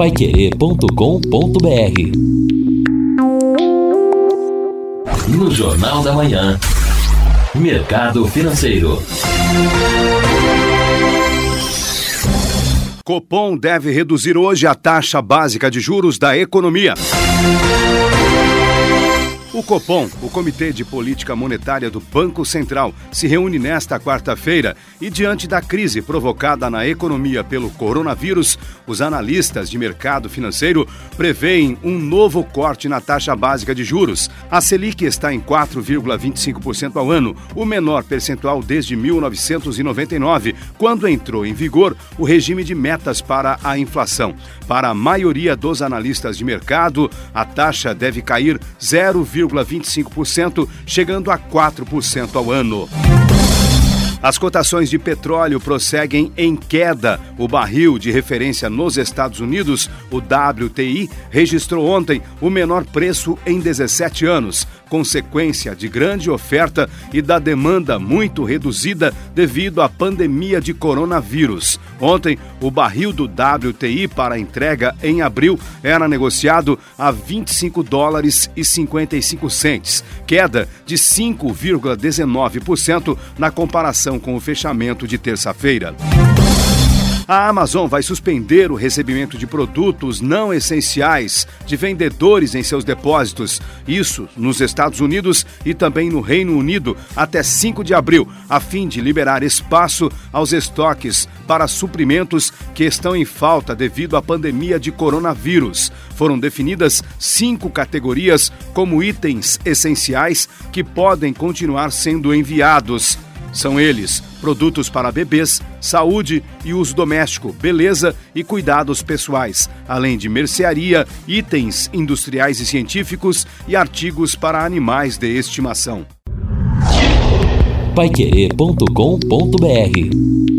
paiquerê.com.br No Jornal da Manhã, Mercado Financeiro. Copom deve reduzir hoje a taxa básica de juros da economia. O Copom, o Comitê de Política Monetária do Banco Central, se reúne nesta quarta-feira e, diante da crise provocada na economia pelo coronavírus, os analistas de mercado financeiro preveem um novo corte na taxa básica de juros. A Selic está em 4,25% ao ano, o menor percentual desde 1999, quando entrou em vigor o regime de metas para a inflação. Para a maioria dos analistas de mercado, a taxa deve cair 0,5%. 0,25%, chegando a 4% ao ano. As cotações de petróleo prosseguem em queda. O barril de referência nos Estados Unidos, o WTI, registrou ontem o menor preço em 17 anos, consequência de grande oferta e da demanda muito reduzida devido à pandemia de coronavírus. Ontem, o barril do WTI para entrega em abril era negociado a 25 dólares e 55 centes, queda de 5,19% na comparação com o fechamento de terça-feira. A Amazon vai suspender o recebimento de produtos não essenciais de vendedores em seus depósitos, isso nos Estados Unidos e também no Reino Unido, até 5 de abril, a fim de liberar espaço aos estoques para suprimentos que estão em falta devido à pandemia de coronavírus. Foram definidas cinco categorias como itens essenciais que podem continuar sendo enviados. São eles produtos para bebês, saúde e uso doméstico, beleza e cuidados pessoais, além de mercearia, itens industriais e científicos e artigos para animais de estimação. Paiquerê.com.br